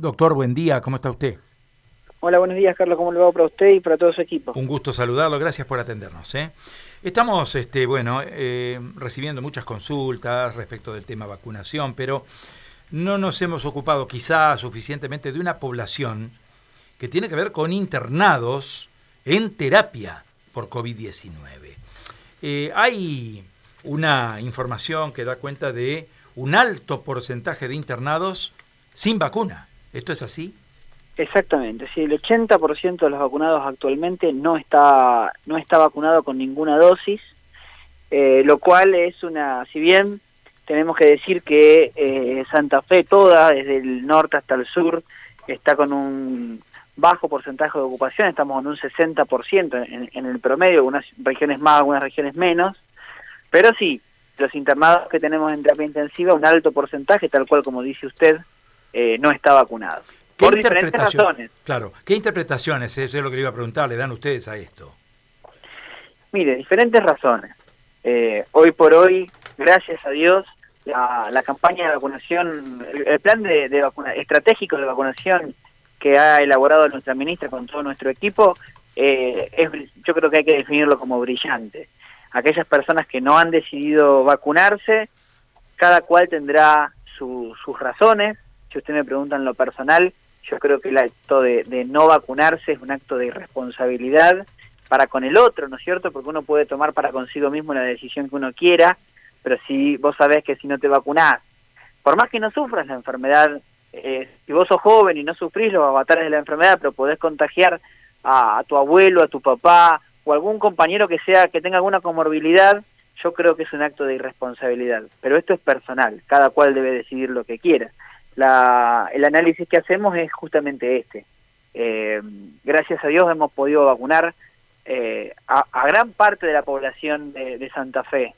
Doctor, buen día, ¿cómo está usted? Hola, buenos días, Carlos, ¿cómo le va para usted y para todo su equipo? Un gusto saludarlo, gracias por atendernos. ¿eh? Estamos, este, bueno, eh, recibiendo muchas consultas respecto del tema vacunación, pero no nos hemos ocupado quizá suficientemente de una población que tiene que ver con internados en terapia por COVID-19. Eh, hay una información que da cuenta de un alto porcentaje de internados sin vacuna. ¿Esto es así? Exactamente, sí, el 80% de los vacunados actualmente no está, no está vacunado con ninguna dosis, eh, lo cual es una, si bien tenemos que decir que eh, Santa Fe toda, desde el norte hasta el sur, está con un bajo porcentaje de ocupación, estamos en un 60% en, en el promedio, algunas regiones más, algunas regiones menos, pero sí, los internados que tenemos en terapia intensiva, un alto porcentaje, tal cual como dice usted, eh, no está vacunado. por diferentes razones. Claro, ¿qué interpretaciones, eso es lo que le iba a preguntar, le dan ustedes a esto? Mire, diferentes razones. Eh, hoy por hoy, gracias a Dios, la, campaña de vacunación, el, plan de, de vacuna, estratégico de vacunación que ha elaborado nuestra ministra con todo nuestro equipo, eh, es, yo creo que hay que definirlo como brillante. Aquellas personas que no han decidido vacunarse, cada cual tendrá sus razones, si usted me pregunta en lo personal, yo creo que el acto de, no vacunarse es un acto de irresponsabilidad para con el otro, ¿no es cierto? Porque uno puede tomar para consigo mismo la decisión que uno quiera, pero si vos sabés que si no te vacunás, por más que no sufras la enfermedad, eh, si vos sos joven y no sufrís los avatares de la enfermedad, pero podés contagiar a, a, tu abuelo, a tu papá o algún compañero que sea que tenga alguna comorbilidad, yo creo que es un acto de irresponsabilidad. Pero esto es personal, cada cual debe decidir lo que quiera la, el análisis que hacemos es justamente este. Eh, gracias a Dios hemos podido vacunar eh, a, gran parte de la población de, Santa Fe.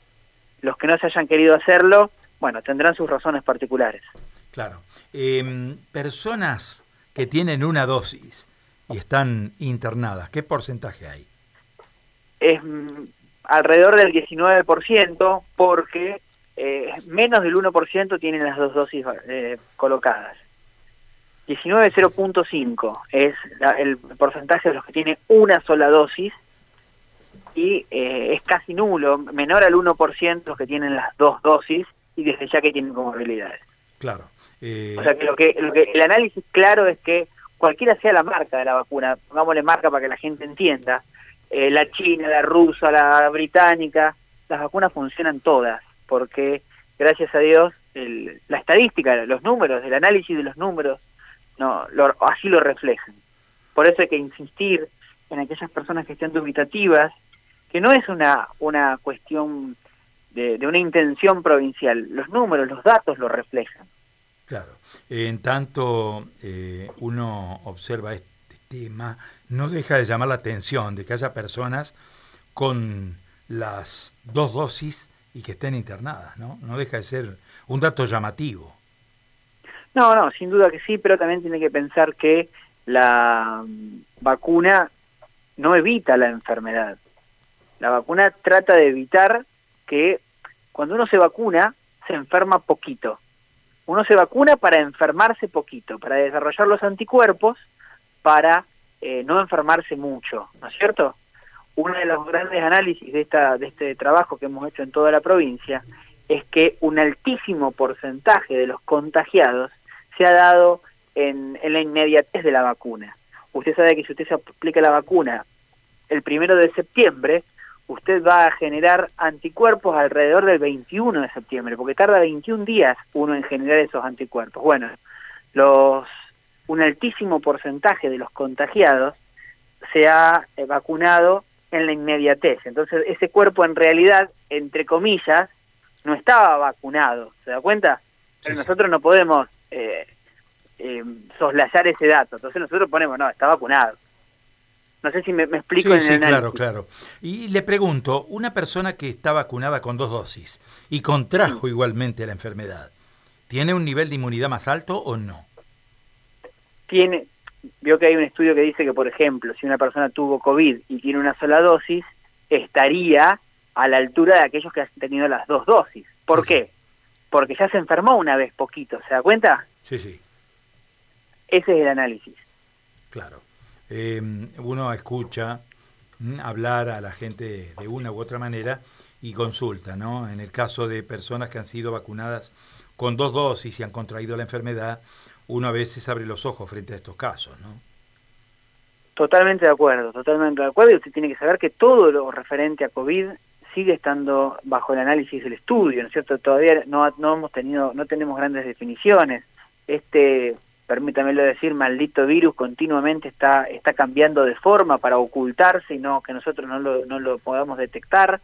Los que no se hayan querido hacerlo, bueno, tendrán sus razones particulares. Claro. Em, personas que tienen una dosis y están internadas, ¿qué porcentaje hay? Es mm, alrededor del 19% porque eh, menos del 1% tienen las dos dosis eh, colocadas. 19,0.5 es el porcentaje de los que tienen una sola dosis y eh, es casi nulo, menor al 1% los que tienen las dos dosis y desde ya que tienen comorbilidades. Claro. O sea que lo, que lo que el análisis claro es que cualquiera sea la marca de la vacuna, pongámosle marca para que la gente entienda, la china, la rusa, la británica, las vacunas funcionan todas porque gracias a Dios la estadística, los números, el análisis de los números, no así lo reflejan. Por eso hay que insistir en aquellas personas que estén dubitativas, que no es una, una cuestión de, una intención provincial, los números, los datos lo reflejan. Claro, en tanto eh, uno observa este tema, no deja de llamar la atención de que haya personas con las dos dosis y que estén internadas, ¿no? No deja de ser un dato llamativo. No, no, sin duda que sí, pero también tiene que pensar que la mm, vacuna no evita la enfermedad. La vacuna trata de evitar que cuando uno se vacuna se enferma poquito. Uno se vacuna para enfermarse poquito, para desarrollar los anticuerpos, para eh, no enfermarse mucho, ¿no es cierto? Uno de los grandes análisis de, esta, de este trabajo que hemos hecho en toda la provincia es que un altísimo porcentaje de los contagiados se ha dado en, la inmediatez de la vacuna. Usted sabe que si usted se aplica la vacuna el primero de septiembre, usted va a generar anticuerpos alrededor del 21 de septiembre, porque tarda 21 días uno en generar esos anticuerpos. Bueno, los un altísimo porcentaje de los contagiados se ha eh, vacunado en la inmediatez. Entonces ese cuerpo en realidad, entre comillas, no estaba vacunado, ¿se da cuenta? Pero nosotros no podemos eh, eh, soslayar ese dato, entonces nosotros ponemos, no, está vacunado. No sé si me, explico en el claro, claro. Y le pregunto, una persona que está vacunada con dos dosis y contrajo igualmente la enfermedad, ¿tiene un nivel de inmunidad más alto o no? Tiene, vio que hay un estudio que dice que, por ejemplo, si una persona tuvo COVID y tiene una sola dosis, estaría a la altura de aquellos que han tenido las dos dosis. ¿Por qué? Porque ya se enfermó una vez poquito, ¿se da cuenta? Sí, sí. Ese es el análisis. Claro. Eh, uno escucha mm, hablar a la gente de una u otra manera y consulta, ¿no? En el caso de personas que han sido vacunadas con dos dosis y han contraído la enfermedad, uno a veces abre los ojos frente a estos casos, ¿no? Totalmente de acuerdo, totalmente de acuerdo. Y usted tiene que saber que todo lo referente a COVID sigue estando bajo el análisis del estudio, ¿no es cierto? Todavía no, no hemos tenido, no tenemos grandes definiciones. Este, permítamelo decir, maldito virus continuamente está, está cambiando de forma para ocultarse y no que nosotros no lo, no lo podamos detectar.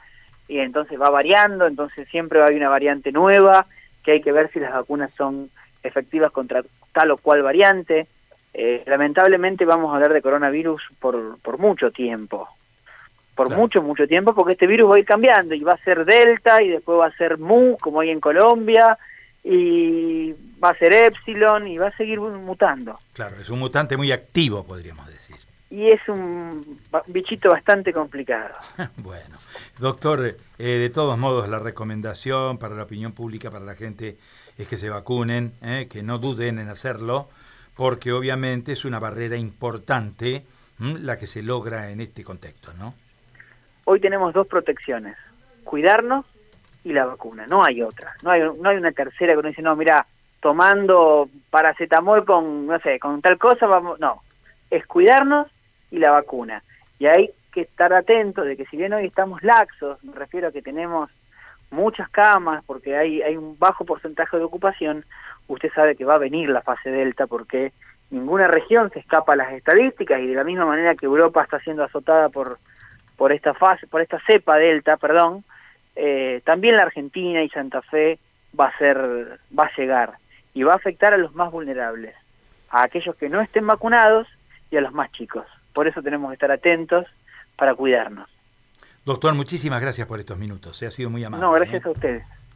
Y entonces va variando, entonces siempre haber una variante nueva, que hay que ver si las vacunas son efectivas contra tal o cual variante. Eh, lamentablemente vamos a hablar de coronavirus por, por mucho tiempo, por mucho, mucho tiempo, porque este virus va a ir cambiando y va a ser Delta y después va a ser Mu, como hay en Colombia, y va a ser Epsilon y va a seguir mutando. Claro, es un mutante muy activo, podríamos decir. Y es un bichito bastante complicado. bueno, doctor, eh, de todos modos la recomendación para la opinión pública, para la gente, es que se vacunen, eh, que no duden en hacerlo, porque obviamente es una barrera importante la que se logra en este contexto, ¿no? hoy tenemos dos protecciones, cuidarnos y la vacuna, no hay otra, no hay, no hay una tercera que uno dice, no, mira, tomando paracetamol con, no sé, con tal cosa, vamos, no, es cuidarnos y la vacuna. Y hay que estar atentos de que si bien hoy estamos laxos, me refiero a que tenemos muchas camas, porque hay, hay un bajo porcentaje de ocupación, usted sabe que va a venir la fase delta porque ninguna región se escapa a las estadísticas y de la misma manera que Europa está siendo azotada por por esta fase, por esta cepa delta, perdón, eh, también la Argentina y Santa Fe va a ser, va a llegar y va a afectar a los más vulnerables, a aquellos que no estén vacunados y a los más chicos. Por eso tenemos que estar atentos para cuidarnos. Doctor, muchísimas gracias por estos minutos. Se ha sido muy amable. No, gracias ¿eh? a ustedes.